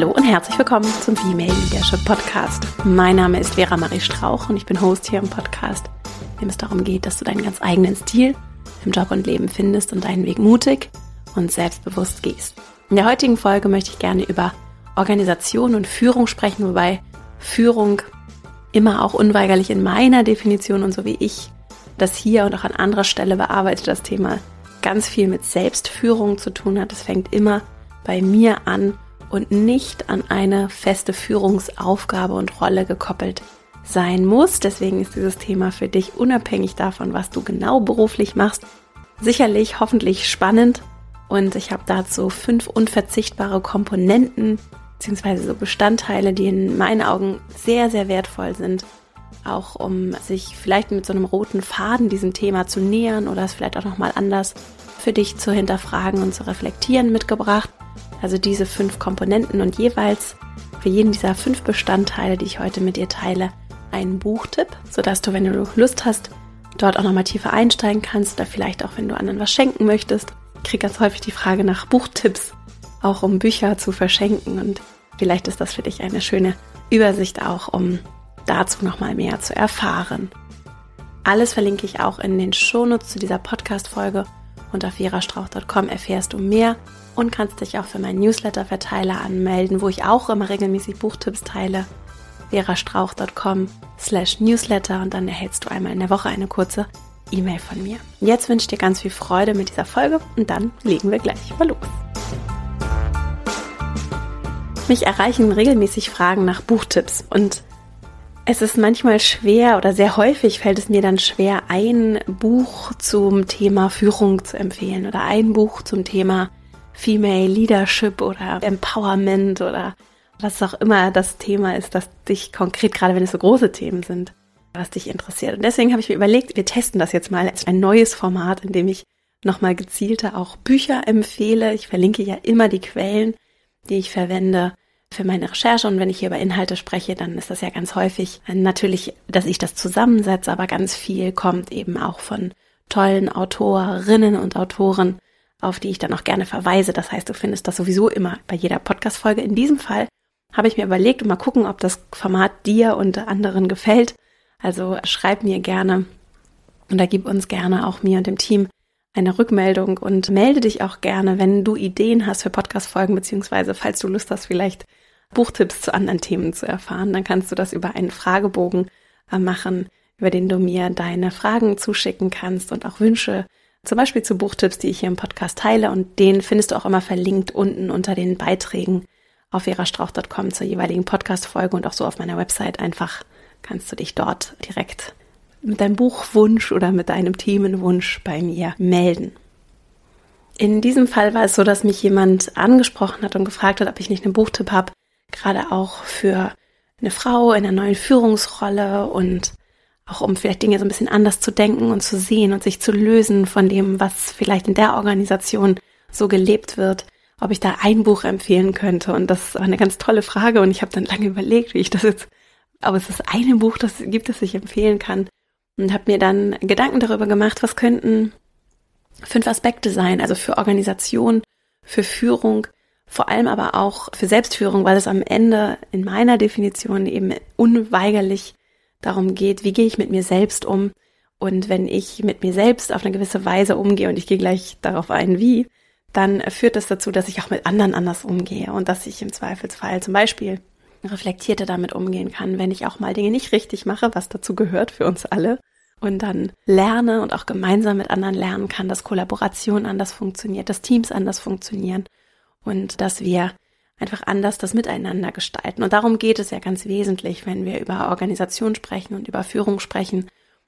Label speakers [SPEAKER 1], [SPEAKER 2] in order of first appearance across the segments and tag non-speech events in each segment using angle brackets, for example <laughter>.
[SPEAKER 1] Hallo und herzlich willkommen zum Female Leadership Podcast. Mein Name ist Vera Marie Strauch und ich bin Host hier im Podcast, in dem es darum geht, dass du deinen ganz eigenen Stil im Job und Leben findest und deinen Weg mutig und selbstbewusst gehst. In der heutigen Folge möchte ich gerne über Organisation und Führung sprechen, wobei Führung immer auch unweigerlich in meiner Definition und so wie ich das hier und auch an anderer Stelle bearbeite, das Thema ganz viel mit Selbstführung zu tun hat. Es fängt immer bei mir an und nicht an eine feste Führungsaufgabe und Rolle gekoppelt sein muss. Deswegen ist dieses Thema für dich unabhängig davon, was du genau beruflich machst, sicherlich hoffentlich spannend. Und ich habe dazu fünf unverzichtbare Komponenten bzw. so Bestandteile, die in meinen Augen sehr, sehr wertvoll sind, auch um sich vielleicht mit so einem roten Faden diesem Thema zu nähern oder es vielleicht auch nochmal anders für dich zu hinterfragen und zu reflektieren mitgebracht. Also diese fünf Komponenten und jeweils für jeden dieser fünf Bestandteile, die ich heute mit dir teile, einen Buchtipp, sodass du, wenn du Lust hast, dort auch nochmal tiefer einsteigen kannst oder vielleicht auch, wenn du anderen was schenken möchtest. Ich kriege ganz häufig die Frage nach Buchtipps, auch um Bücher zu verschenken und vielleicht ist das für dich eine schöne Übersicht auch, um dazu nochmal mehr zu erfahren. Alles verlinke ich auch in den Shownotes zu dieser Podcast-Folge und auf verastrauch.com erfährst du mehr und kannst dich auch für meinen Newsletter-Verteiler anmelden, wo ich auch immer regelmäßig Buchtipps teile. verastrauch.com slash Newsletter und dann erhältst du einmal in der Woche eine kurze E-Mail von mir. Jetzt wünsche ich dir ganz viel Freude mit dieser Folge und dann legen wir gleich mal los. Mich erreichen regelmäßig Fragen nach Buchtipps und es ist manchmal schwer oder sehr häufig fällt es mir dann schwer, ein Buch zum Thema Führung zu empfehlen oder ein Buch zum Thema Female Leadership oder Empowerment oder was auch immer das Thema ist, das dich konkret, gerade wenn es so große Themen sind, was dich interessiert. Und deswegen habe ich mir überlegt, wir testen das jetzt mal als ein neues Format, in dem ich nochmal gezielter auch Bücher empfehle. Ich verlinke ja immer die Quellen, die ich verwende für meine Recherche. Und wenn ich hier über Inhalte spreche, dann ist das ja ganz häufig natürlich, dass ich das zusammensetze, aber ganz viel kommt eben auch von tollen Autorinnen und Autoren, auf die ich dann auch gerne verweise. Das heißt, du findest das sowieso immer bei jeder Podcast-Folge. In diesem Fall habe ich mir überlegt und mal gucken, ob das Format dir und anderen gefällt. Also schreib mir gerne und da gib uns gerne auch mir und dem Team eine Rückmeldung und melde dich auch gerne, wenn du Ideen hast für Podcast-Folgen, beziehungsweise falls du Lust hast, vielleicht Buchtipps zu anderen Themen zu erfahren, dann kannst du das über einen Fragebogen äh, machen, über den du mir deine Fragen zuschicken kannst und auch Wünsche, zum Beispiel zu Buchtipps, die ich hier im Podcast teile und den findest du auch immer verlinkt unten unter den Beiträgen auf verastrauch.com zur jeweiligen Podcast-Folge und auch so auf meiner Website einfach kannst du dich dort direkt mit deinem Buchwunsch oder mit deinem Themenwunsch bei mir melden. In diesem Fall war es so, dass mich jemand angesprochen hat und gefragt hat, ob ich nicht einen Buchtipp habe, gerade auch für eine Frau in einer neuen Führungsrolle und auch um vielleicht Dinge so ein bisschen anders zu denken und zu sehen und sich zu lösen von dem, was vielleicht in der Organisation so gelebt wird, ob ich da ein Buch empfehlen könnte. Und das war eine ganz tolle Frage und ich habe dann lange überlegt, wie ich das jetzt, aber es ist eine Buch, das gibt, das ich empfehlen kann und habe mir dann Gedanken darüber gemacht, was könnten fünf Aspekte sein, also für Organisation, für Führung, vor allem aber auch für Selbstführung, weil es am Ende in meiner Definition eben unweigerlich darum geht, wie gehe ich mit mir selbst um? Und wenn ich mit mir selbst auf eine gewisse Weise umgehe und ich gehe gleich darauf ein, wie, dann führt das dazu, dass ich auch mit anderen anders umgehe und dass ich im Zweifelsfall zum Beispiel reflektierter damit umgehen kann, wenn ich auch mal Dinge nicht richtig mache, was dazu gehört für uns alle und dann lerne und auch gemeinsam mit anderen lernen kann, dass Kollaboration anders funktioniert, dass Teams anders funktionieren und dass wir einfach anders das Miteinander gestalten. Und darum geht es ja ganz wesentlich, wenn wir über Organisation sprechen und über Führung sprechen.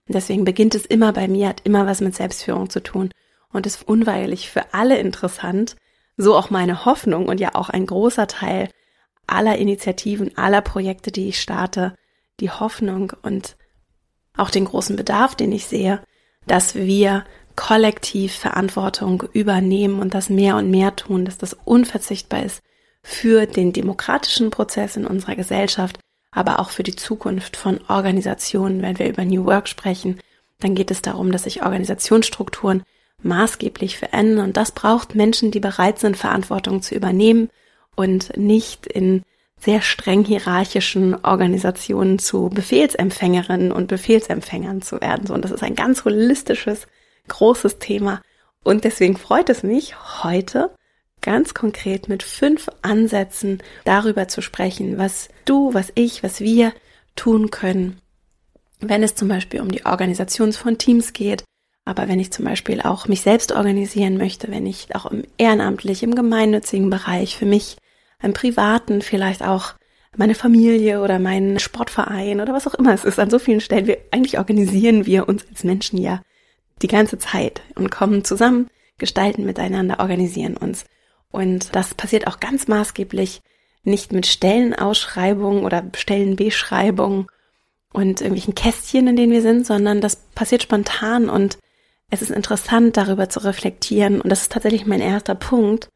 [SPEAKER 1] Und deswegen beginnt es immer bei mir, hat immer was mit Selbstführung zu tun und ist unweigerlich für alle interessant. So auch meine Hoffnung und ja auch ein großer Teil aller Initiativen, aller Projekte, die ich starte, die Hoffnung und auch den großen Bedarf, den ich sehe, dass wir kollektiv Verantwortung übernehmen und das mehr und mehr tun, dass das unverzichtbar ist für den demokratischen Prozess in unserer Gesellschaft, aber auch für die Zukunft von Organisationen. Wenn wir über New Work sprechen, dann geht es darum, dass sich Organisationsstrukturen maßgeblich verändern und das braucht Menschen, die bereit sind, Verantwortung zu übernehmen und nicht in sehr streng hierarchischen Organisationen zu Befehlsempfängerinnen und Befehlsempfängern zu werden. So, und das ist ein ganz holistisches, großes Thema. Und deswegen freut es mich, heute ganz konkret mit fünf Ansätzen darüber zu sprechen, was du, was ich, was wir tun können, wenn es zum Beispiel um die Organisation von Teams geht, aber wenn ich zum Beispiel auch mich selbst organisieren möchte, wenn ich auch im ehrenamtlich, im gemeinnützigen Bereich für mich, im privaten, vielleicht auch meine Familie oder meinen Sportverein oder was auch immer es ist, an so vielen Stellen, wir, eigentlich organisieren wir uns als Menschen ja die ganze Zeit und kommen zusammen, gestalten miteinander, organisieren uns. Und das passiert auch ganz maßgeblich nicht mit Stellenausschreibungen oder Stellenbeschreibungen und irgendwelchen Kästchen, in denen wir sind, sondern das passiert spontan und es ist interessant, darüber zu reflektieren. Und das ist tatsächlich mein erster Punkt,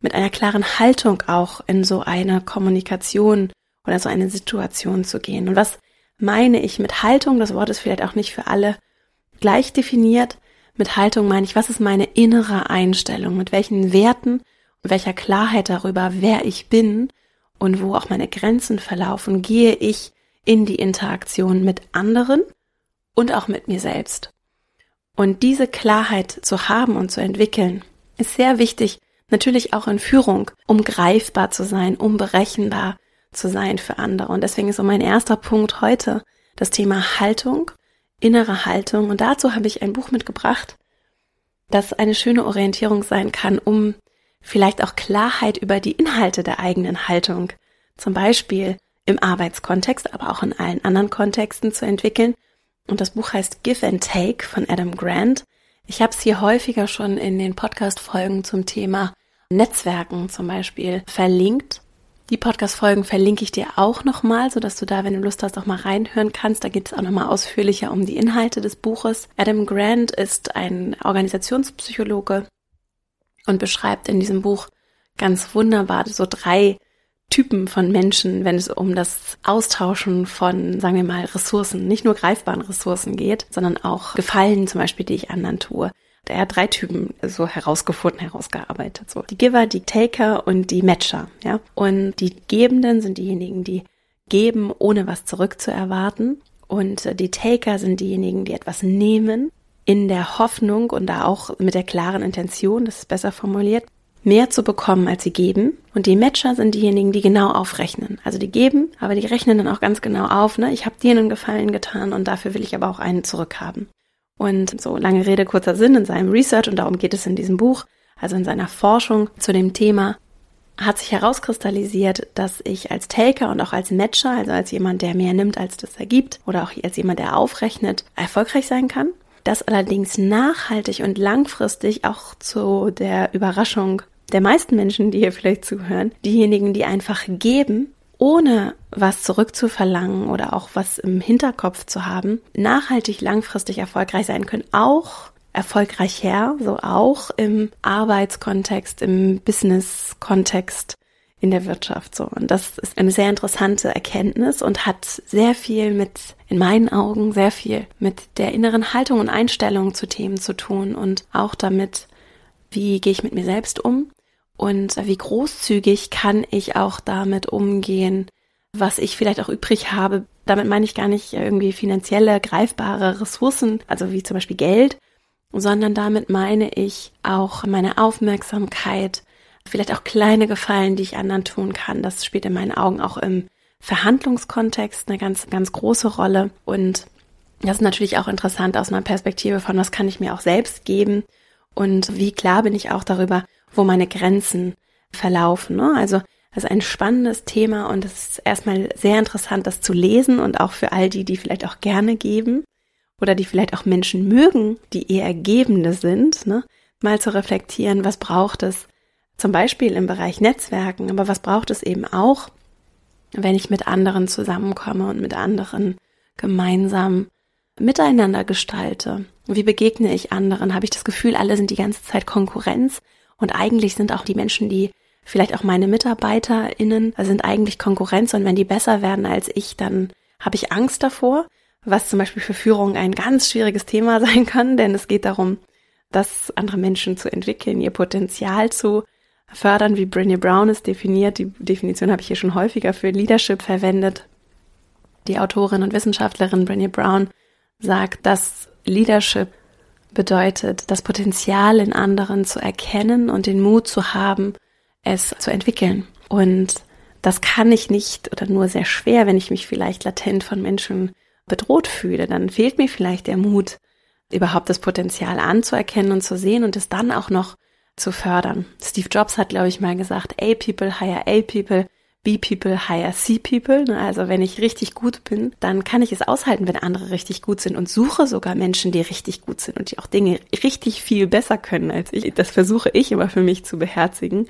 [SPEAKER 1] mit einer klaren Haltung auch in so eine Kommunikation oder so eine Situation zu gehen. Und was meine ich mit Haltung? Das Wort ist vielleicht auch nicht für alle gleich definiert. Mit Haltung meine ich, was ist meine innere Einstellung? Mit welchen Werten welcher Klarheit darüber, wer ich bin und wo auch meine Grenzen verlaufen, gehe ich in die Interaktion mit anderen und auch mit mir selbst. Und diese Klarheit zu haben und zu entwickeln, ist sehr wichtig, natürlich auch in Führung, um greifbar zu sein, um berechenbar zu sein für andere. Und deswegen ist so mein erster Punkt heute das Thema Haltung, innere Haltung. Und dazu habe ich ein Buch mitgebracht, das eine schöne Orientierung sein kann, um vielleicht auch Klarheit über die Inhalte der eigenen Haltung, zum Beispiel im Arbeitskontext, aber auch in allen anderen Kontexten zu entwickeln. Und das Buch heißt Give and Take von Adam Grant. Ich habe es hier häufiger schon in den Podcast-Folgen zum Thema Netzwerken zum Beispiel verlinkt. Die Podcast-Folgen verlinke ich dir auch nochmal, sodass du da, wenn du Lust hast, auch mal reinhören kannst. Da geht es auch nochmal ausführlicher um die Inhalte des Buches. Adam Grant ist ein Organisationspsychologe und beschreibt in diesem Buch ganz wunderbar so drei Typen von Menschen, wenn es um das Austauschen von, sagen wir mal, Ressourcen, nicht nur greifbaren Ressourcen geht, sondern auch Gefallen zum Beispiel, die ich anderen tue. Er hat drei Typen so herausgefunden, herausgearbeitet. So die Giver, die Taker und die Matcher. Ja, und die Gebenden sind diejenigen, die geben, ohne was zurückzuerwarten. Und die Taker sind diejenigen, die etwas nehmen in der Hoffnung und da auch mit der klaren Intention, das ist besser formuliert, mehr zu bekommen, als sie geben. Und die Matcher sind diejenigen, die genau aufrechnen. Also die geben, aber die rechnen dann auch ganz genau auf, ne? Ich habe dir einen Gefallen getan und dafür will ich aber auch einen zurückhaben. Und so lange Rede, kurzer Sinn in seinem Research, und darum geht es in diesem Buch, also in seiner Forschung zu dem Thema, hat sich herauskristallisiert, dass ich als Taker und auch als Matcher, also als jemand, der mehr nimmt, als das er gibt, oder auch als jemand, der aufrechnet, erfolgreich sein kann das allerdings nachhaltig und langfristig auch zu der Überraschung der meisten Menschen, die hier vielleicht zuhören, diejenigen, die einfach geben, ohne was zurückzuverlangen oder auch was im Hinterkopf zu haben, nachhaltig langfristig erfolgreich sein können, auch erfolgreich her, so auch im Arbeitskontext, im Business-Kontext, in der Wirtschaft so. Und das ist eine sehr interessante Erkenntnis und hat sehr viel mit, in meinen Augen, sehr viel mit der inneren Haltung und Einstellung zu Themen zu tun und auch damit, wie gehe ich mit mir selbst um und wie großzügig kann ich auch damit umgehen, was ich vielleicht auch übrig habe. Damit meine ich gar nicht irgendwie finanzielle, greifbare Ressourcen, also wie zum Beispiel Geld, sondern damit meine ich auch meine Aufmerksamkeit, vielleicht auch kleine Gefallen, die ich anderen tun kann. Das spielt in meinen Augen auch im Verhandlungskontext eine ganz, ganz große Rolle. Und das ist natürlich auch interessant aus einer Perspektive von, was kann ich mir auch selbst geben und wie klar bin ich auch darüber, wo meine Grenzen verlaufen. Ne? Also das ist ein spannendes Thema und es ist erstmal sehr interessant, das zu lesen und auch für all die, die vielleicht auch gerne geben oder die vielleicht auch Menschen mögen, die eher Gebende sind, ne? mal zu reflektieren, was braucht es, zum Beispiel im Bereich Netzwerken, aber was braucht es eben auch, wenn ich mit anderen zusammenkomme und mit anderen gemeinsam miteinander gestalte? Wie begegne ich anderen? Habe ich das Gefühl, alle sind die ganze Zeit Konkurrenz und eigentlich sind auch die Menschen, die vielleicht auch meine MitarbeiterInnen, sind eigentlich Konkurrenz und wenn die besser werden als ich, dann habe ich Angst davor, was zum Beispiel für Führung ein ganz schwieriges Thema <laughs> sein kann, denn es geht darum, dass andere Menschen zu entwickeln, ihr Potenzial zu fördern, wie Brené Brown es definiert. Die Definition habe ich hier schon häufiger für Leadership verwendet. Die Autorin und Wissenschaftlerin Brené Brown sagt, dass Leadership bedeutet, das Potenzial in anderen zu erkennen und den Mut zu haben, es zu entwickeln. Und das kann ich nicht oder nur sehr schwer, wenn ich mich vielleicht latent von Menschen bedroht fühle. Dann fehlt mir vielleicht der Mut, überhaupt das Potenzial anzuerkennen und zu sehen und es dann auch noch zu fördern. Steve Jobs hat, glaube ich, mal gesagt, A-People hire A-People, B-People hire C-People. Also wenn ich richtig gut bin, dann kann ich es aushalten, wenn andere richtig gut sind und suche sogar Menschen, die richtig gut sind und die auch Dinge richtig viel besser können als ich. Das versuche ich immer für mich zu beherzigen.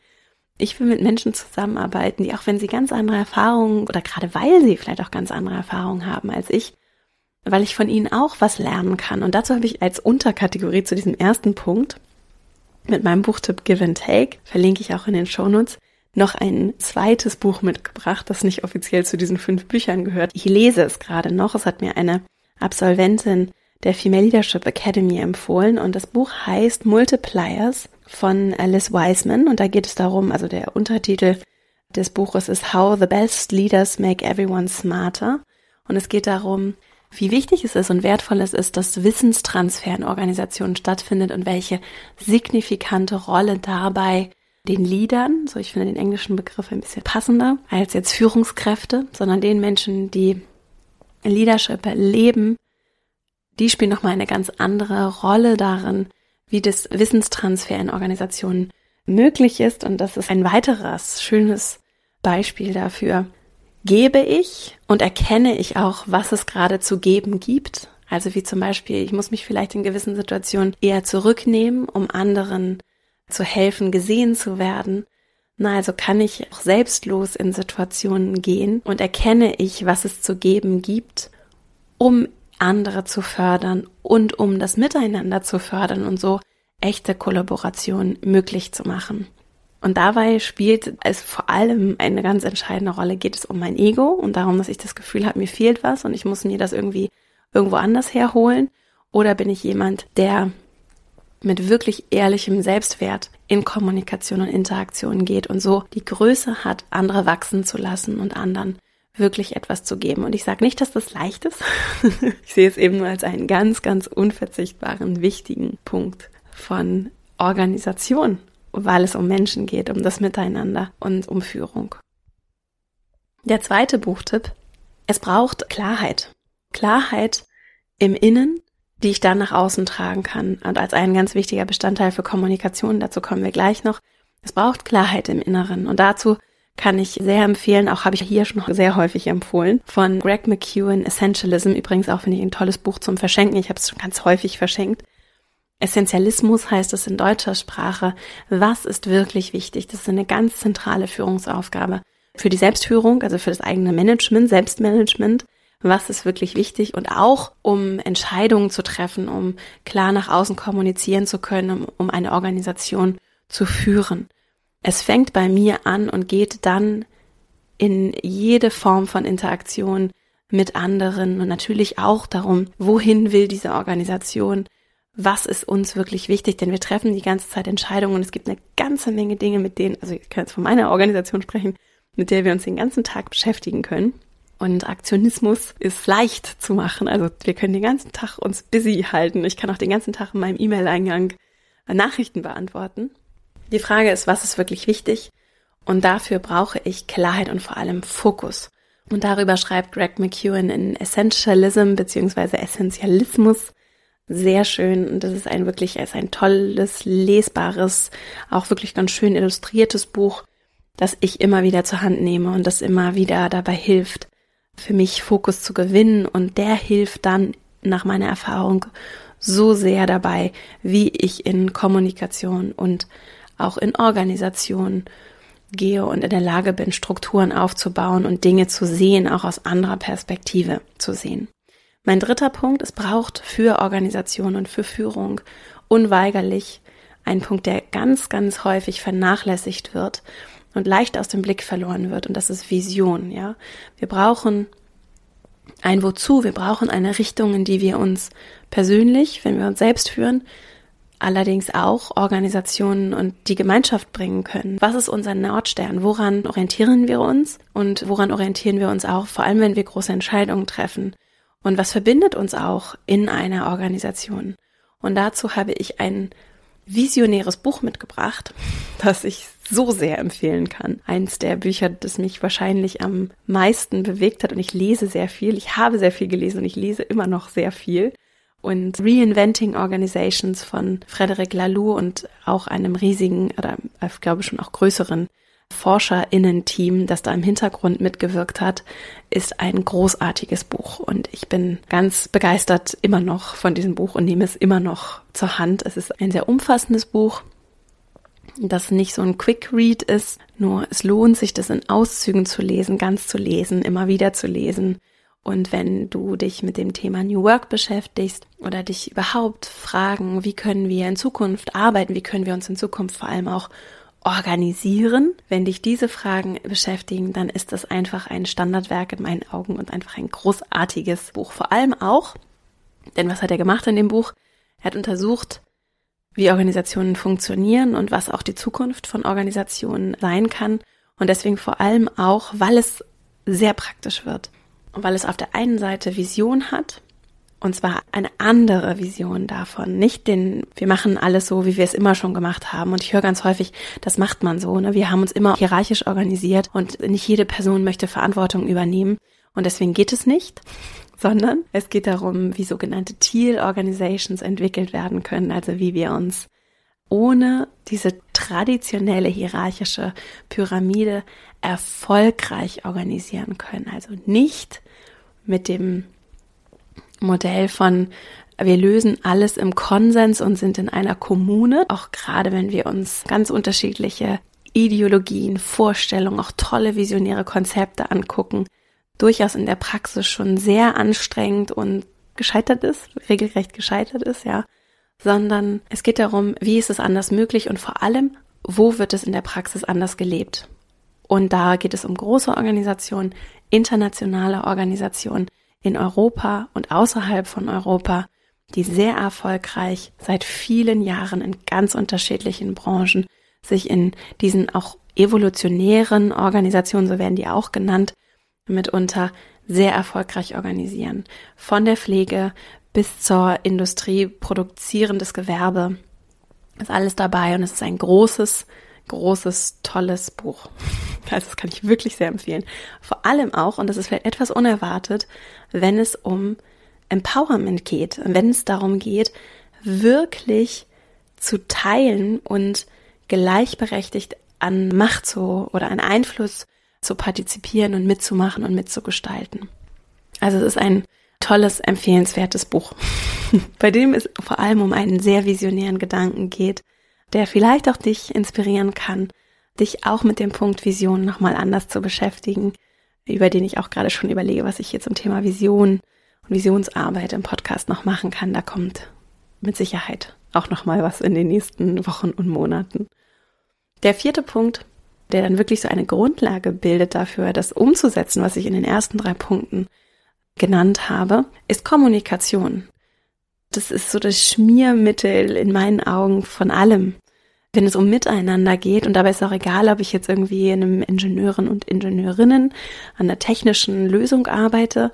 [SPEAKER 1] Ich will mit Menschen zusammenarbeiten, die auch wenn sie ganz andere Erfahrungen oder gerade weil sie vielleicht auch ganz andere Erfahrungen haben als ich, weil ich von ihnen auch was lernen kann. Und dazu habe ich als Unterkategorie zu diesem ersten Punkt mit meinem Buchtipp Give and Take, verlinke ich auch in den Shownotes, noch ein zweites Buch mitgebracht, das nicht offiziell zu diesen fünf Büchern gehört. Ich lese es gerade noch. Es hat mir eine Absolventin der Female Leadership Academy empfohlen und das Buch heißt Multipliers von Alice Wiseman und da geht es darum, also der Untertitel des Buches ist How the Best Leaders Make Everyone Smarter und es geht darum, wie wichtig es ist und wertvoll es ist, dass Wissenstransfer in Organisationen stattfindet und welche signifikante Rolle dabei den Leadern, so ich finde den englischen Begriff ein bisschen passender als jetzt Führungskräfte, sondern den Menschen, die Leadership erleben, die spielen nochmal eine ganz andere Rolle darin, wie das Wissenstransfer in Organisationen möglich ist. Und das ist ein weiteres schönes Beispiel dafür, gebe ich und erkenne ich auch, was es gerade zu geben gibt. Also wie zum Beispiel, ich muss mich vielleicht in gewissen Situationen eher zurücknehmen, um anderen zu helfen, gesehen zu werden. Na, also kann ich auch selbstlos in Situationen gehen und erkenne ich, was es zu geben gibt, um andere zu fördern und um das Miteinander zu fördern und so echte Kollaboration möglich zu machen. Und dabei spielt es vor allem eine ganz entscheidende Rolle, geht es um mein Ego und darum, dass ich das Gefühl habe, mir fehlt was und ich muss mir das irgendwie irgendwo anders herholen. Oder bin ich jemand, der mit wirklich ehrlichem Selbstwert in Kommunikation und Interaktion geht und so die Größe hat, andere wachsen zu lassen und anderen wirklich etwas zu geben. Und ich sage nicht, dass das leicht ist. <laughs> ich sehe es eben nur als einen ganz, ganz unverzichtbaren, wichtigen Punkt von Organisation weil es um Menschen geht, um das Miteinander und um Führung. Der zweite Buchtipp. Es braucht Klarheit. Klarheit im Innen, die ich dann nach außen tragen kann. Und als ein ganz wichtiger Bestandteil für Kommunikation, dazu kommen wir gleich noch. Es braucht Klarheit im Inneren. Und dazu kann ich sehr empfehlen, auch habe ich hier schon sehr häufig empfohlen, von Greg McEwen Essentialism. Übrigens auch finde ich ein tolles Buch zum Verschenken. Ich habe es schon ganz häufig verschenkt. Essentialismus heißt es in deutscher Sprache. Was ist wirklich wichtig? Das ist eine ganz zentrale Führungsaufgabe für die Selbstführung, also für das eigene Management, Selbstmanagement. Was ist wirklich wichtig und auch um Entscheidungen zu treffen, um klar nach außen kommunizieren zu können, um eine Organisation zu führen. Es fängt bei mir an und geht dann in jede Form von Interaktion mit anderen und natürlich auch darum, wohin will diese Organisation, was ist uns wirklich wichtig, denn wir treffen die ganze Zeit Entscheidungen und es gibt eine ganze Menge Dinge, mit denen, also ich kann jetzt von meiner Organisation sprechen, mit der wir uns den ganzen Tag beschäftigen können. Und Aktionismus ist leicht zu machen. Also wir können den ganzen Tag uns busy halten. Ich kann auch den ganzen Tag in meinem E-Mail-Eingang Nachrichten beantworten. Die Frage ist, was ist wirklich wichtig? Und dafür brauche ich Klarheit und vor allem Fokus. Und darüber schreibt Greg McEwen in Essentialism bzw. Essentialismus sehr schön und das ist ein wirklich, ist ein tolles, lesbares, auch wirklich ganz schön illustriertes Buch, das ich immer wieder zur Hand nehme und das immer wieder dabei hilft, für mich Fokus zu gewinnen und der hilft dann nach meiner Erfahrung so sehr dabei, wie ich in Kommunikation und auch in Organisation gehe und in der Lage bin, Strukturen aufzubauen und Dinge zu sehen, auch aus anderer Perspektive zu sehen. Mein dritter Punkt, es braucht für Organisation und für Führung unweigerlich einen Punkt, der ganz, ganz häufig vernachlässigt wird und leicht aus dem Blick verloren wird. Und das ist Vision, ja. Wir brauchen ein Wozu, wir brauchen eine Richtung, in die wir uns persönlich, wenn wir uns selbst führen, allerdings auch Organisationen und die Gemeinschaft bringen können. Was ist unser Nordstern? Woran orientieren wir uns? Und woran orientieren wir uns auch, vor allem wenn wir große Entscheidungen treffen? Und was verbindet uns auch in einer Organisation? Und dazu habe ich ein visionäres Buch mitgebracht, das ich so sehr empfehlen kann. Eins der Bücher, das mich wahrscheinlich am meisten bewegt hat und ich lese sehr viel. Ich habe sehr viel gelesen und ich lese immer noch sehr viel und Reinventing Organizations von Frederic Laloux und auch einem riesigen oder ich glaube schon auch größeren ForscherInnen-Team, das da im Hintergrund mitgewirkt hat, ist ein großartiges Buch. Und ich bin ganz begeistert immer noch von diesem Buch und nehme es immer noch zur Hand. Es ist ein sehr umfassendes Buch, das nicht so ein Quick Read ist, nur es lohnt sich, das in Auszügen zu lesen, ganz zu lesen, immer wieder zu lesen und wenn du dich mit dem Thema New Work beschäftigst oder dich überhaupt fragen, wie können wir in Zukunft arbeiten, wie können wir uns in Zukunft vor allem auch organisieren, wenn dich diese Fragen beschäftigen, dann ist das einfach ein Standardwerk in meinen Augen und einfach ein großartiges Buch. Vor allem auch, denn was hat er gemacht in dem Buch? Er hat untersucht, wie Organisationen funktionieren und was auch die Zukunft von Organisationen sein kann. Und deswegen vor allem auch, weil es sehr praktisch wird weil es auf der einen Seite Vision hat, und zwar eine andere Vision davon. Nicht den, wir machen alles so, wie wir es immer schon gemacht haben. Und ich höre ganz häufig, das macht man so. Ne? Wir haben uns immer hierarchisch organisiert und nicht jede Person möchte Verantwortung übernehmen. Und deswegen geht es nicht, <laughs> sondern es geht darum, wie sogenannte Teal Organizations entwickelt werden können. Also wie wir uns ohne diese traditionelle hierarchische Pyramide erfolgreich organisieren können. Also nicht mit dem Modell von wir lösen alles im Konsens und sind in einer Kommune, auch gerade wenn wir uns ganz unterschiedliche Ideologien, Vorstellungen, auch tolle visionäre Konzepte angucken, durchaus in der Praxis schon sehr anstrengend und gescheitert ist, regelrecht gescheitert ist, ja, sondern es geht darum, wie ist es anders möglich und vor allem, wo wird es in der Praxis anders gelebt? Und da geht es um große Organisationen, internationale Organisationen in Europa und außerhalb von Europa, die sehr erfolgreich seit vielen Jahren in ganz unterschiedlichen Branchen sich in diesen auch evolutionären Organisationen, so werden die auch genannt, mitunter sehr erfolgreich organisieren. Von der Pflege bis zur Industrie, produzierendes Gewerbe ist alles dabei und es ist ein großes großes, tolles Buch. Also das kann ich wirklich sehr empfehlen. Vor allem auch, und das ist vielleicht etwas unerwartet, wenn es um Empowerment geht, wenn es darum geht, wirklich zu teilen und gleichberechtigt an Macht zu oder an Einfluss zu partizipieren und mitzumachen und mitzugestalten. Also es ist ein tolles, empfehlenswertes Buch, <laughs> bei dem es vor allem um einen sehr visionären Gedanken geht, der vielleicht auch dich inspirieren kann, dich auch mit dem Punkt Vision nochmal anders zu beschäftigen, über den ich auch gerade schon überlege, was ich hier zum Thema Vision und Visionsarbeit im Podcast noch machen kann. Da kommt mit Sicherheit auch nochmal was in den nächsten Wochen und Monaten. Der vierte Punkt, der dann wirklich so eine Grundlage bildet dafür, das umzusetzen, was ich in den ersten drei Punkten genannt habe, ist Kommunikation das ist so das Schmiermittel in meinen Augen von allem. Wenn es um Miteinander geht, und dabei ist auch egal, ob ich jetzt irgendwie in einem Ingenieuren und Ingenieurinnen an der technischen Lösung arbeite,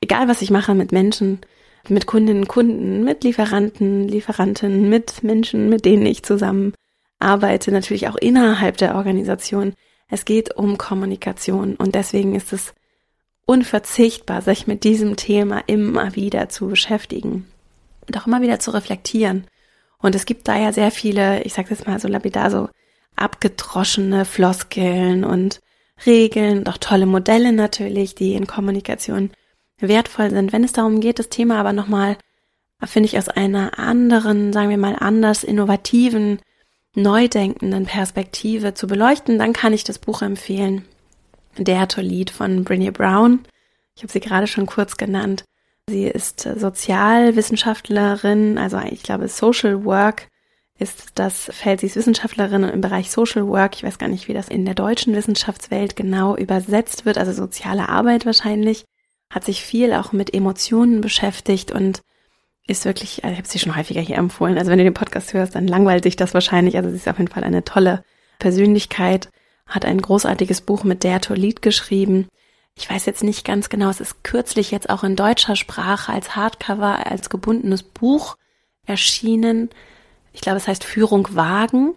[SPEAKER 1] egal was ich mache mit Menschen, mit Kundinnen und Kunden, mit Lieferanten, Lieferantinnen, mit Menschen, mit denen ich zusammen arbeite, natürlich auch innerhalb der Organisation. Es geht um Kommunikation und deswegen ist es unverzichtbar, sich mit diesem Thema immer wieder zu beschäftigen und auch immer wieder zu reflektieren. Und es gibt da ja sehr viele, ich sage jetzt mal so lapidar, so abgedroschene Floskeln und Regeln auch tolle Modelle natürlich, die in Kommunikation wertvoll sind. Wenn es darum geht, das Thema aber nochmal, finde ich, aus einer anderen, sagen wir mal, anders innovativen, neu denkenden Perspektive zu beleuchten, dann kann ich das Buch empfehlen. Der Lied von Brené Brown. Ich habe sie gerade schon kurz genannt. Sie ist Sozialwissenschaftlerin, also ich glaube Social Work ist das Feld. Sie ist Wissenschaftlerin im Bereich Social Work. Ich weiß gar nicht, wie das in der deutschen Wissenschaftswelt genau übersetzt wird, also soziale Arbeit wahrscheinlich. Hat sich viel auch mit Emotionen beschäftigt und ist wirklich, also ich habe sie schon häufiger hier empfohlen. Also wenn du den Podcast hörst, dann langweilt sich das wahrscheinlich. Also sie ist auf jeden Fall eine tolle Persönlichkeit, hat ein großartiges Buch mit der Lied geschrieben. Ich weiß jetzt nicht ganz genau, es ist kürzlich jetzt auch in deutscher Sprache als Hardcover, als gebundenes Buch erschienen. Ich glaube, es heißt Führung wagen.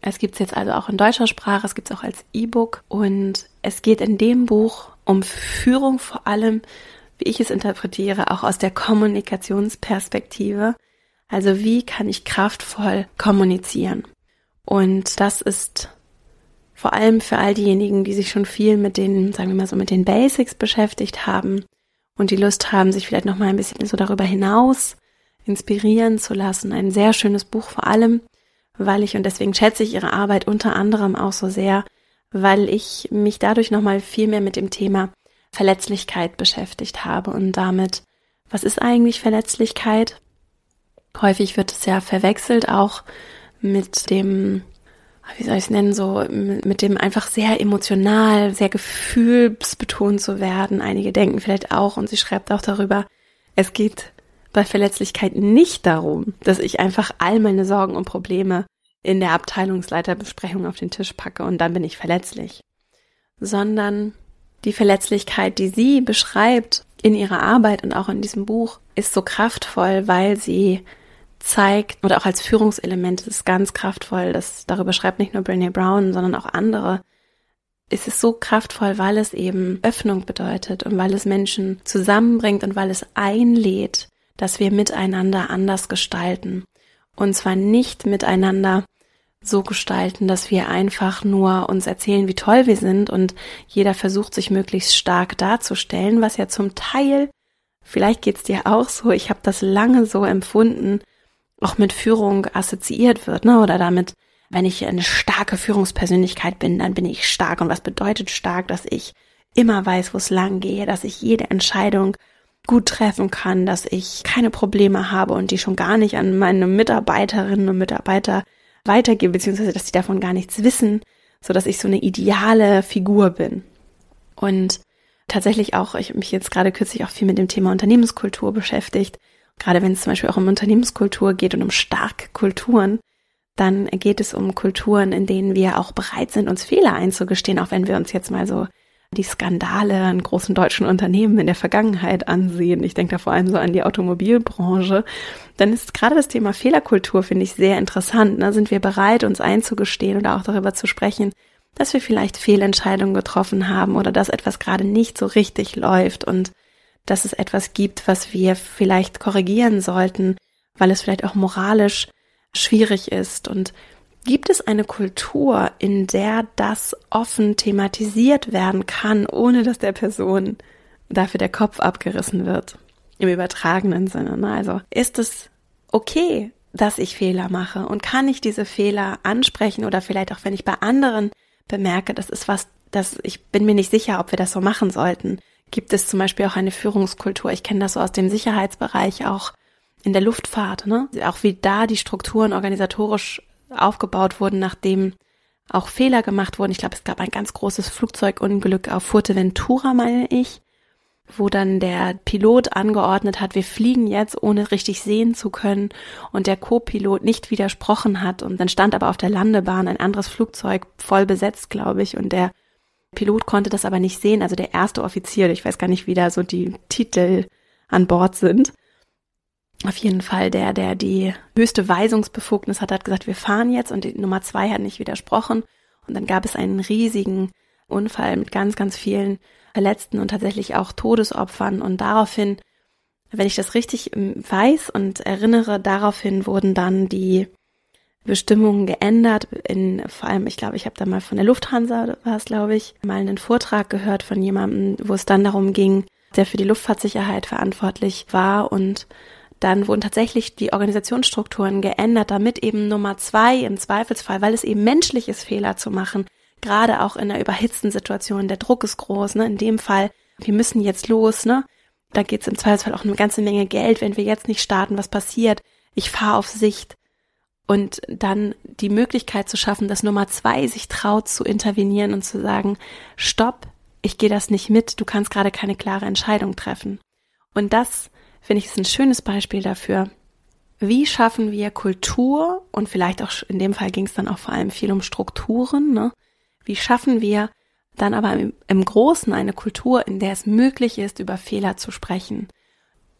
[SPEAKER 1] Es gibt es jetzt also auch in deutscher Sprache, es gibt es auch als E-Book und es geht in dem Buch um Führung vor allem, wie ich es interpretiere, auch aus der Kommunikationsperspektive. Also wie kann ich kraftvoll kommunizieren? Und das ist vor allem für all diejenigen, die sich schon viel mit den, sagen wir mal so, mit den Basics beschäftigt haben und die Lust haben, sich vielleicht noch mal ein bisschen so darüber hinaus inspirieren zu lassen. Ein sehr schönes Buch vor allem, weil ich, und deswegen schätze ich ihre Arbeit unter anderem auch so sehr, weil ich mich dadurch nochmal viel mehr mit dem Thema Verletzlichkeit beschäftigt habe und damit, was ist eigentlich Verletzlichkeit? Häufig wird es ja verwechselt auch mit dem, wie soll ich es nennen, so mit dem einfach sehr emotional, sehr gefühlsbetont zu werden. Einige denken vielleicht auch, und sie schreibt auch darüber, es geht bei Verletzlichkeit nicht darum, dass ich einfach all meine Sorgen und Probleme in der Abteilungsleiterbesprechung auf den Tisch packe und dann bin ich verletzlich, sondern die Verletzlichkeit, die sie beschreibt in ihrer Arbeit und auch in diesem Buch, ist so kraftvoll, weil sie zeigt oder auch als Führungselement ist ganz kraftvoll. Das darüber schreibt nicht nur Brené Brown, sondern auch andere. Es ist so kraftvoll, weil es eben Öffnung bedeutet und weil es Menschen zusammenbringt und weil es einlädt, dass wir miteinander anders gestalten. Und zwar nicht miteinander so gestalten, dass wir einfach nur uns erzählen, wie toll wir sind und jeder versucht sich möglichst stark darzustellen, was ja zum Teil, vielleicht geht's dir auch so, ich habe das lange so empfunden, auch mit Führung assoziiert wird, ne? Oder damit, wenn ich eine starke Führungspersönlichkeit bin, dann bin ich stark. Und was bedeutet stark, dass ich immer weiß, wo es lang gehe, dass ich jede Entscheidung gut treffen kann, dass ich keine Probleme habe und die schon gar nicht an meine Mitarbeiterinnen und Mitarbeiter weitergebe, beziehungsweise dass sie davon gar nichts wissen, so dass ich so eine ideale Figur bin. Und tatsächlich auch, ich habe mich jetzt gerade kürzlich auch viel mit dem Thema Unternehmenskultur beschäftigt. Gerade wenn es zum Beispiel auch um Unternehmenskultur geht und um starke Kulturen, dann geht es um Kulturen, in denen wir auch bereit sind, uns Fehler einzugestehen, auch wenn wir uns jetzt mal so die Skandale in großen deutschen Unternehmen in der Vergangenheit ansehen, ich denke da vor allem so an die Automobilbranche, dann ist gerade das Thema Fehlerkultur, finde ich, sehr interessant. Ne? Sind wir bereit, uns einzugestehen oder auch darüber zu sprechen, dass wir vielleicht Fehlentscheidungen getroffen haben oder dass etwas gerade nicht so richtig läuft und dass es etwas gibt, was wir vielleicht korrigieren sollten, weil es vielleicht auch moralisch schwierig ist und Gibt es eine Kultur, in der das offen thematisiert werden kann, ohne dass der Person dafür der Kopf abgerissen wird? Im übertragenen Sinne. Ne? Also ist es okay, dass ich Fehler mache und kann ich diese Fehler ansprechen oder vielleicht auch, wenn ich bei anderen bemerke, das ist was, das ich bin mir nicht sicher, ob wir das so machen sollten. Gibt es zum Beispiel auch eine Führungskultur? Ich kenne das so aus dem Sicherheitsbereich auch in der Luftfahrt, ne? Auch wie da die Strukturen organisatorisch aufgebaut wurden, nachdem auch Fehler gemacht wurden. Ich glaube, es gab ein ganz großes Flugzeugunglück auf Fuerteventura, meine ich, wo dann der Pilot angeordnet hat, wir fliegen jetzt, ohne richtig sehen zu können, und der Co-Pilot nicht widersprochen hat. Und dann stand aber auf der Landebahn ein anderes Flugzeug voll besetzt, glaube ich, und der Pilot konnte das aber nicht sehen, also der erste Offizier, ich weiß gar nicht, wie da so die Titel an Bord sind auf jeden Fall der, der die höchste Weisungsbefugnis hat, hat gesagt, wir fahren jetzt und die Nummer zwei hat nicht widersprochen. Und dann gab es einen riesigen Unfall mit ganz, ganz vielen Verletzten und tatsächlich auch Todesopfern. Und daraufhin, wenn ich das richtig ähm, weiß und erinnere, daraufhin wurden dann die Bestimmungen geändert. In vor allem, ich glaube, ich habe da mal von der Lufthansa, war es, glaube ich, mal einen Vortrag gehört von jemandem, wo es dann darum ging, der für die Luftfahrtsicherheit verantwortlich war und dann wurden tatsächlich die Organisationsstrukturen geändert, damit eben Nummer zwei im Zweifelsfall, weil es eben menschlich ist, Fehler zu machen, gerade auch in einer überhitzten Situation, der Druck ist groß, ne? In dem Fall, wir müssen jetzt los, ne? Da geht es im Zweifelsfall auch eine ganze Menge Geld, wenn wir jetzt nicht starten, was passiert? Ich fahre auf Sicht. Und dann die Möglichkeit zu schaffen, dass Nummer zwei sich traut zu intervenieren und zu sagen, stopp, ich gehe das nicht mit, du kannst gerade keine klare Entscheidung treffen. Und das finde ich es ein schönes Beispiel dafür, wie schaffen wir Kultur und vielleicht auch in dem Fall ging es dann auch vor allem viel um Strukturen, ne? Wie schaffen wir dann aber im, im Großen eine Kultur, in der es möglich ist, über Fehler zu sprechen,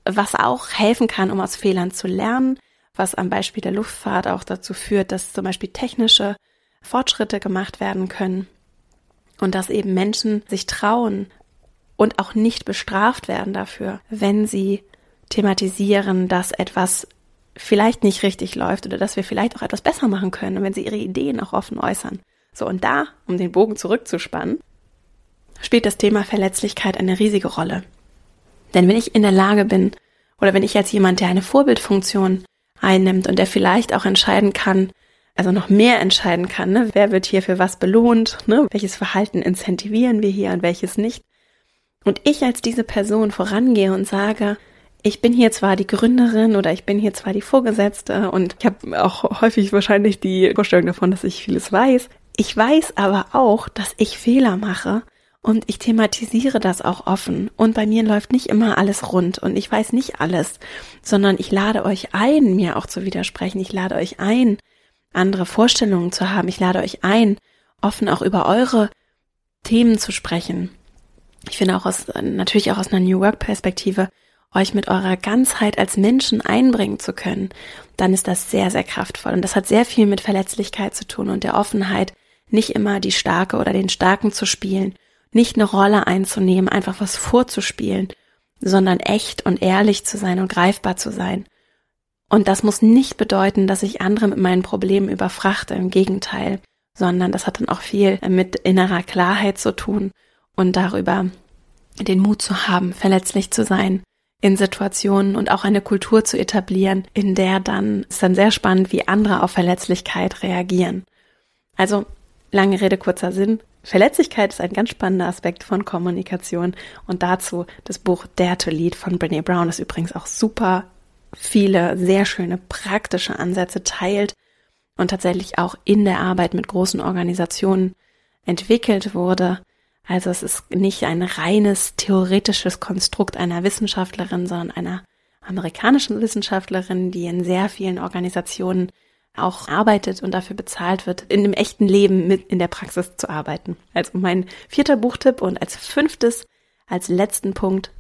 [SPEAKER 1] was auch helfen kann, um aus Fehlern zu lernen, was am Beispiel der Luftfahrt auch dazu führt, dass zum Beispiel technische Fortschritte gemacht werden können und dass eben Menschen sich trauen und auch nicht bestraft werden dafür, wenn sie thematisieren, dass etwas vielleicht nicht richtig läuft oder dass wir vielleicht auch etwas besser machen können und wenn sie ihre Ideen auch offen äußern. So, und da, um den Bogen zurückzuspannen, spielt das Thema Verletzlichkeit eine riesige Rolle. Denn wenn ich in der Lage bin, oder wenn ich als jemand, der eine Vorbildfunktion einnimmt und der vielleicht auch entscheiden kann, also noch mehr entscheiden kann, ne, wer wird hier für was belohnt, ne, welches Verhalten incentivieren wir hier und welches nicht. Und ich als diese Person vorangehe und sage, ich bin hier zwar die Gründerin oder ich bin hier zwar die Vorgesetzte und ich habe auch häufig wahrscheinlich die Vorstellung davon, dass ich vieles weiß. Ich weiß aber auch, dass ich Fehler mache und ich thematisiere das auch offen. Und bei mir läuft nicht immer alles rund und ich weiß nicht alles, sondern ich lade euch ein, mir auch zu widersprechen. Ich lade euch ein, andere Vorstellungen zu haben. Ich lade euch ein, offen auch über eure Themen zu sprechen. Ich finde auch aus, natürlich auch aus einer New Work Perspektive, euch mit eurer Ganzheit als Menschen einbringen zu können, dann ist das sehr, sehr kraftvoll. Und das hat sehr viel mit Verletzlichkeit zu tun und der Offenheit, nicht immer die Starke oder den Starken zu spielen, nicht eine Rolle einzunehmen, einfach was vorzuspielen, sondern echt und ehrlich zu sein und greifbar zu sein. Und das muss nicht bedeuten, dass ich andere mit meinen Problemen überfrachte, im Gegenteil, sondern das hat dann auch viel mit innerer Klarheit zu tun und darüber den Mut zu haben, verletzlich zu sein in Situationen und auch eine Kultur zu etablieren, in der dann ist dann sehr spannend, wie andere auf Verletzlichkeit reagieren. Also lange Rede, kurzer Sinn. Verletzlichkeit ist ein ganz spannender Aspekt von Kommunikation und dazu das Buch Dare to Lead von Brené Brown, das übrigens auch super viele sehr schöne praktische Ansätze teilt und tatsächlich auch in der Arbeit mit großen Organisationen entwickelt wurde. Also es ist nicht ein reines theoretisches Konstrukt einer Wissenschaftlerin, sondern einer amerikanischen Wissenschaftlerin, die in sehr vielen Organisationen auch arbeitet und dafür bezahlt wird, in dem echten Leben mit in der Praxis zu arbeiten. Also mein vierter Buchtipp und als fünftes, als letzten Punkt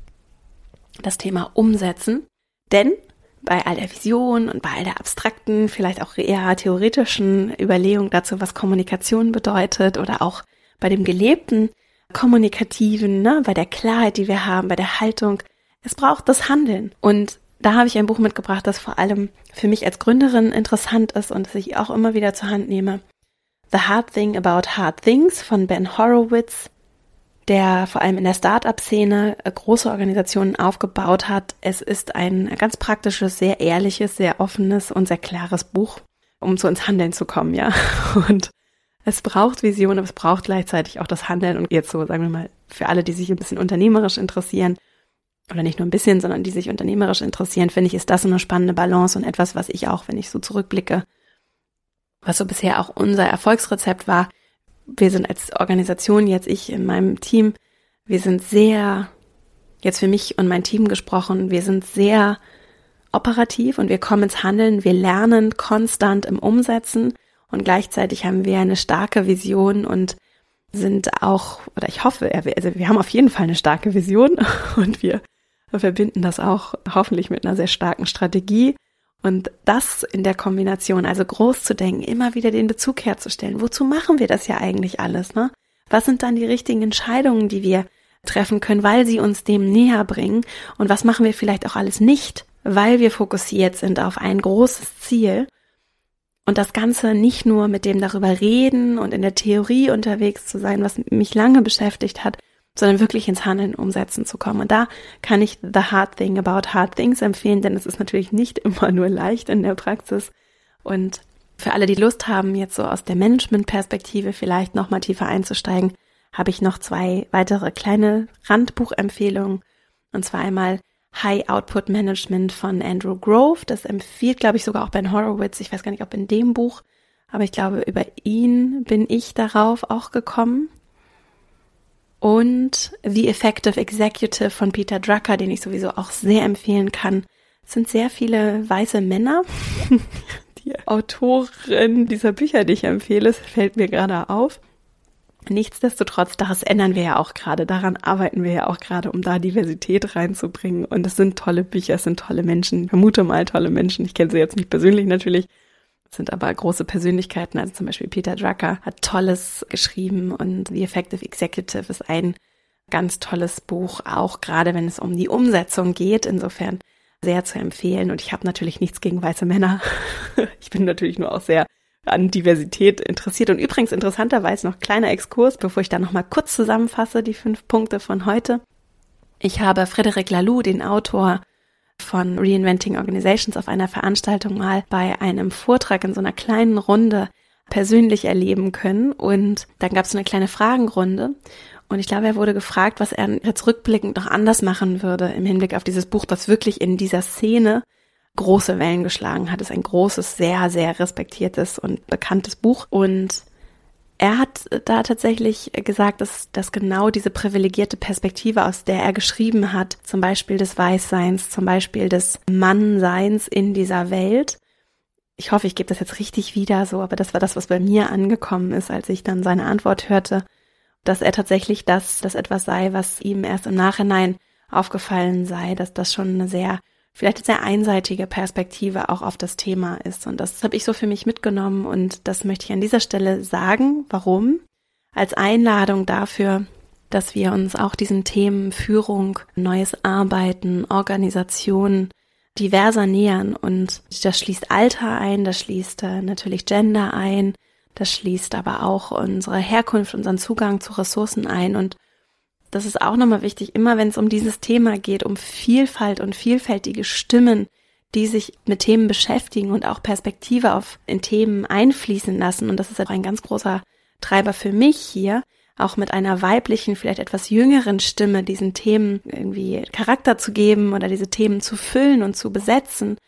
[SPEAKER 1] das Thema Umsetzen. Denn bei all der Vision und bei all der abstrakten, vielleicht auch eher theoretischen Überlegung dazu, was Kommunikation bedeutet oder auch bei dem gelebten kommunikativen, ne, bei der Klarheit, die wir haben, bei der Haltung. Es braucht das Handeln. Und da habe ich ein Buch mitgebracht, das vor allem für mich als Gründerin interessant ist und das ich auch immer wieder zur Hand nehme. The Hard Thing About Hard Things von Ben Horowitz, der vor allem in der Start-up-Szene äh, große Organisationen aufgebaut hat. Es ist ein ganz praktisches, sehr ehrliches, sehr offenes und sehr klares Buch, um so ins Handeln zu kommen, ja. <laughs> Und es braucht Vision, aber es braucht gleichzeitig auch das Handeln und jetzt so, sagen wir mal, für alle, die sich ein bisschen unternehmerisch interessieren, oder nicht nur ein bisschen, sondern die sich unternehmerisch interessieren, finde ich, ist das eine spannende Balance und etwas, was ich auch, wenn ich so zurückblicke, was so bisher auch unser Erfolgsrezept war. Wir sind als Organisation, jetzt ich in meinem Team, wir sind sehr, jetzt für mich und mein Team gesprochen, wir sind sehr operativ und wir kommen ins Handeln, wir lernen konstant im Umsetzen und gleichzeitig haben wir eine starke Vision und sind auch, oder ich hoffe, also wir haben auf jeden Fall eine starke Vision <laughs> und wir verbinden das auch hoffentlich mit einer sehr starken Strategie. Und das in der Kombination, also groß zu denken, immer wieder den Bezug herzustellen. Wozu machen wir das ja eigentlich alles, ne? Was sind dann die richtigen Entscheidungen, die wir treffen können, weil sie uns dem näher bringen? Und was machen wir vielleicht auch alles nicht, weil wir fokussiert sind auf ein großes Ziel? Und das Ganze nicht nur mit dem darüber reden und in der Theorie unterwegs zu sein, was mich lange beschäftigt hat, sondern wirklich ins Handeln umsetzen zu kommen. Und da kann ich The Hard Thing About Hard Things empfehlen, denn es ist natürlich nicht <laughs> immer nur leicht in der Praxis. Und für alle, die Lust haben, jetzt so aus der Management-Perspektive vielleicht nochmal tiefer einzusteigen, habe ich noch zwei weitere kleine Randbuchempfehlungen. Und zwar einmal High Output Management von Andrew Grove. Das empfiehlt, glaube ich, sogar auch Ben Horowitz. Ich weiß gar nicht, ob in dem Buch, aber ich glaube, über ihn bin ich darauf auch gekommen. Und The Effective Executive von Peter Drucker, den ich sowieso auch sehr empfehlen kann. Es sind sehr viele weiße Männer. <laughs> Die Autorin dieser Bücher, die ich empfehle, fällt mir gerade auf. Nichtsdestotrotz, das ändern wir ja auch gerade, daran arbeiten wir ja auch gerade, um da Diversität reinzubringen. Und es sind tolle Bücher, es sind tolle Menschen, ich vermute mal tolle Menschen. Ich kenne sie jetzt nicht persönlich natürlich, sind aber große Persönlichkeiten, also zum Beispiel Peter Drucker hat Tolles geschrieben und The Effective Executive ist ein ganz tolles Buch, auch gerade wenn es um die Umsetzung geht. Insofern sehr zu empfehlen. Und ich habe natürlich nichts gegen weiße Männer. <laughs> ich bin natürlich nur auch sehr an Diversität interessiert. Und übrigens interessanterweise noch kleiner Exkurs, bevor ich da nochmal kurz zusammenfasse, die fünf Punkte von heute. Ich habe Frederic Laloux, den Autor von Reinventing Organizations auf einer Veranstaltung mal bei einem Vortrag in so einer kleinen Runde persönlich erleben können. Und dann gab es eine kleine Fragenrunde. Und ich glaube, er wurde gefragt, was er jetzt rückblickend noch anders machen würde im Hinblick auf dieses Buch, das wirklich in dieser Szene große Wellen geschlagen hat. Es ist ein großes, sehr, sehr respektiertes und bekanntes Buch. Und er hat da tatsächlich gesagt, dass, dass genau diese privilegierte Perspektive, aus der er geschrieben hat, zum Beispiel des Weißseins, zum Beispiel des Mannseins in dieser Welt, ich hoffe, ich gebe das jetzt richtig wieder so, aber das war das, was bei mir angekommen ist, als ich dann seine Antwort hörte, dass er tatsächlich das, das etwas sei, was ihm erst im Nachhinein aufgefallen sei, dass das schon eine sehr vielleicht eine sehr einseitige Perspektive auch auf das Thema ist. Und das habe ich so für mich mitgenommen und das möchte ich an dieser Stelle sagen. Warum? Als Einladung dafür, dass wir uns auch diesen Themen Führung, neues Arbeiten, Organisation diverser nähern. Und das schließt Alter ein, das schließt äh, natürlich Gender ein, das schließt aber auch unsere Herkunft, unseren Zugang zu Ressourcen ein. Und das ist auch nochmal wichtig, immer wenn es um dieses Thema geht, um Vielfalt und vielfältige Stimmen, die sich mit Themen beschäftigen und auch Perspektive auf in Themen einfließen lassen. Und das ist auch ein ganz großer Treiber für mich hier, auch mit einer weiblichen, vielleicht etwas jüngeren Stimme diesen Themen irgendwie Charakter zu geben oder diese Themen zu füllen und zu besetzen,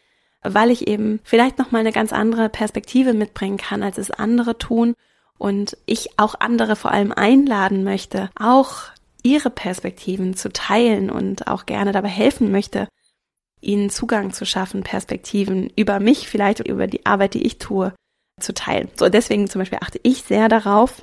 [SPEAKER 1] weil ich eben vielleicht nochmal eine ganz andere Perspektive mitbringen kann, als es andere tun und ich auch andere vor allem einladen möchte, auch ihre Perspektiven zu teilen und auch gerne dabei helfen möchte, ihnen Zugang zu schaffen, Perspektiven über mich, vielleicht über die Arbeit, die ich tue, zu teilen. So, deswegen zum Beispiel achte ich sehr darauf,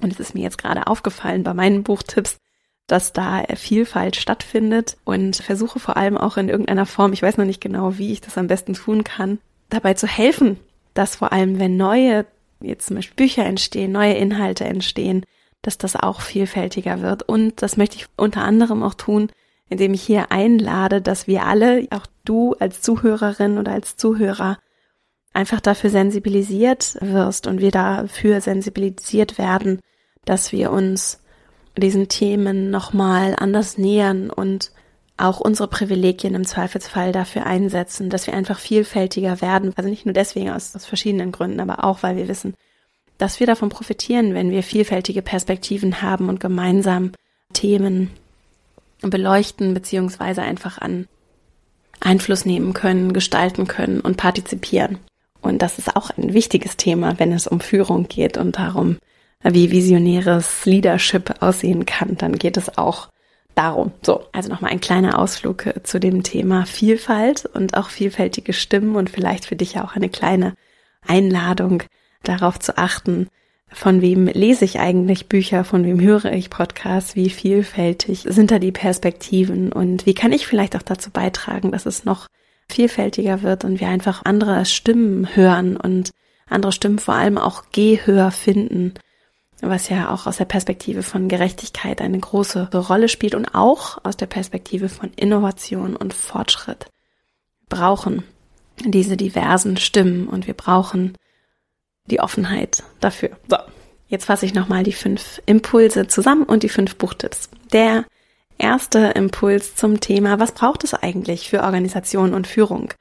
[SPEAKER 1] und es ist mir jetzt gerade aufgefallen bei meinen Buchtipps, dass da Vielfalt stattfindet und versuche vor allem auch in irgendeiner Form, ich weiß noch nicht genau, wie ich das am besten tun kann, dabei zu helfen, dass vor allem, wenn neue, jetzt zum Beispiel Bücher entstehen, neue Inhalte entstehen, dass das auch vielfältiger wird. Und das möchte ich unter anderem auch tun, indem ich hier einlade, dass wir alle, auch du als Zuhörerin oder als Zuhörer, einfach dafür sensibilisiert wirst und wir dafür sensibilisiert werden, dass wir uns diesen Themen nochmal anders nähern und auch unsere Privilegien im Zweifelsfall dafür einsetzen, dass wir einfach vielfältiger werden. Also nicht nur deswegen aus, aus verschiedenen Gründen, aber auch, weil wir wissen, dass wir davon profitieren, wenn wir vielfältige Perspektiven haben und gemeinsam Themen beleuchten beziehungsweise einfach an Einfluss nehmen können, gestalten können und partizipieren. Und das ist auch ein wichtiges Thema, wenn es um Führung geht und darum, wie visionäres Leadership aussehen kann. Dann geht es auch darum. So, also nochmal ein kleiner Ausflug zu dem Thema Vielfalt und auch vielfältige Stimmen und vielleicht für dich auch eine kleine Einladung, darauf zu achten, von wem lese ich eigentlich Bücher, von wem höre ich Podcasts, wie vielfältig sind da die Perspektiven und wie kann ich vielleicht auch dazu beitragen, dass es noch vielfältiger wird und wir einfach andere Stimmen hören und andere Stimmen vor allem auch Gehör finden, was ja auch aus der Perspektive von Gerechtigkeit eine große Rolle spielt und auch aus der Perspektive von Innovation und Fortschritt. Wir brauchen diese diversen Stimmen und wir brauchen die Offenheit dafür. So, jetzt fasse ich nochmal die fünf Impulse zusammen und die fünf Buchtipps. Der erste Impuls zum Thema, was braucht es eigentlich für Organisation und Führung?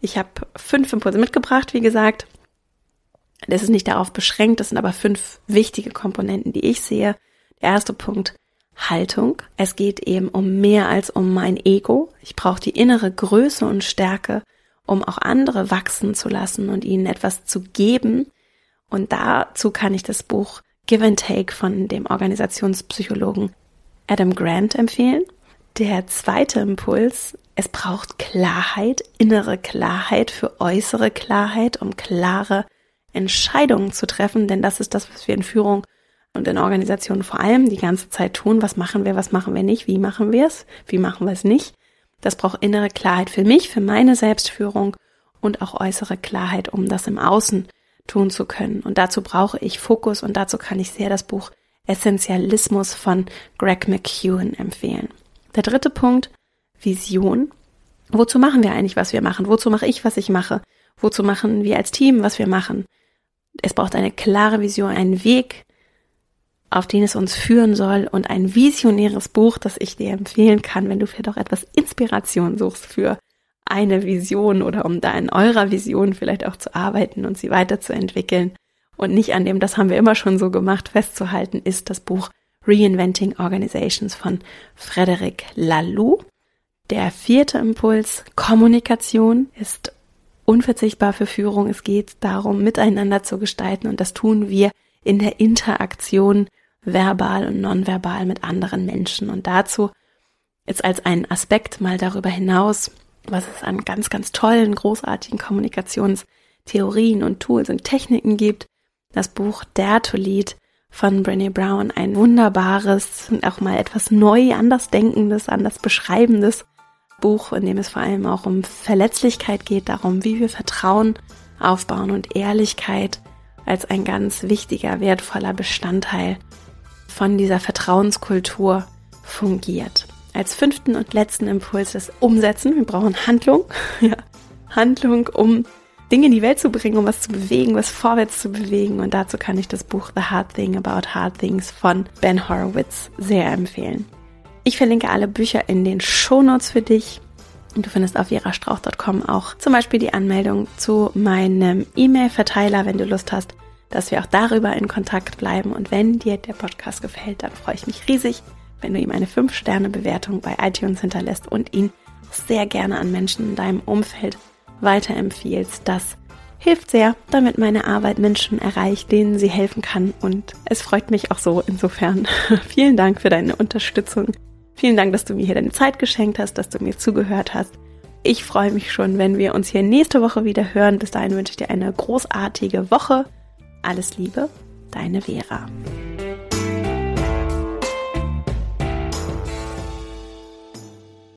[SPEAKER 1] Ich habe fünf Impulse mitgebracht, wie gesagt. Das ist nicht darauf beschränkt, das sind aber fünf wichtige Komponenten, die ich sehe. Der erste Punkt, Haltung. Es geht eben um mehr als um mein Ego. Ich brauche die innere Größe und Stärke, um auch andere wachsen zu lassen und ihnen etwas zu geben, und dazu kann ich das Buch Give and Take von dem Organisationspsychologen Adam Grant empfehlen. Der zweite Impuls, es braucht Klarheit, innere Klarheit für äußere Klarheit, um klare Entscheidungen zu treffen, denn das ist das, was wir in Führung und in Organisationen vor allem die ganze Zeit tun. Was machen wir, was machen wir nicht, wie machen wir es, wie machen wir es nicht. Das braucht innere Klarheit für mich, für meine Selbstführung und auch äußere Klarheit, um das im Außen tun zu können. Und dazu brauche ich Fokus und dazu kann ich sehr das Buch Essentialismus von Greg McEwen empfehlen. Der dritte Punkt, Vision. Wozu machen wir eigentlich, was wir machen? Wozu mache ich, was ich mache? Wozu machen wir als Team, was wir machen? Es braucht eine klare Vision, einen Weg, auf den es uns führen soll und ein visionäres Buch, das ich dir empfehlen kann, wenn du vielleicht auch etwas Inspiration suchst für eine Vision oder um da in eurer Vision vielleicht auch zu arbeiten und sie weiterzuentwickeln und nicht an dem, das haben wir immer schon so gemacht, festzuhalten, ist das Buch Reinventing Organizations von Frederic Laloux. Der vierte Impuls, Kommunikation, ist unverzichtbar für Führung. Es geht darum, miteinander zu gestalten und das tun wir in der Interaktion verbal und nonverbal mit anderen Menschen. Und dazu jetzt als einen Aspekt mal darüber hinaus, was es an ganz, ganz tollen, großartigen Kommunikationstheorien und Tools und Techniken gibt. Das Buch Dare to Lead von Brené Brown, ein wunderbares und auch mal etwas neu, anders denkendes, anders beschreibendes Buch, in dem es vor allem auch um Verletzlichkeit geht, darum, wie wir Vertrauen aufbauen und Ehrlichkeit als ein ganz wichtiger, wertvoller Bestandteil von dieser Vertrauenskultur fungiert. Als fünften und letzten Impuls das Umsetzen. Wir brauchen Handlung. <laughs> ja, Handlung, um Dinge in die Welt zu bringen, um was zu bewegen, was vorwärts zu bewegen. Und dazu kann ich das Buch The Hard Thing About Hard Things von Ben Horowitz sehr empfehlen. Ich verlinke alle Bücher in den Shownotes für dich. Und du findest auf verastrauch.com auch zum Beispiel die Anmeldung zu meinem E-Mail-Verteiler, wenn du Lust hast, dass wir auch darüber in Kontakt bleiben. Und wenn dir der Podcast gefällt, dann freue ich mich riesig, wenn du ihm eine 5-Sterne-Bewertung bei iTunes hinterlässt und ihn sehr gerne an Menschen in deinem Umfeld weiterempfiehlst. Das hilft sehr, damit meine Arbeit Menschen erreicht, denen sie helfen kann. Und es freut mich auch so insofern. <laughs> Vielen Dank für deine Unterstützung. Vielen Dank, dass du mir hier deine Zeit geschenkt hast, dass du mir zugehört hast. Ich freue mich schon, wenn wir uns hier nächste Woche wieder hören. Bis dahin wünsche ich dir eine großartige Woche. Alles Liebe, deine Vera.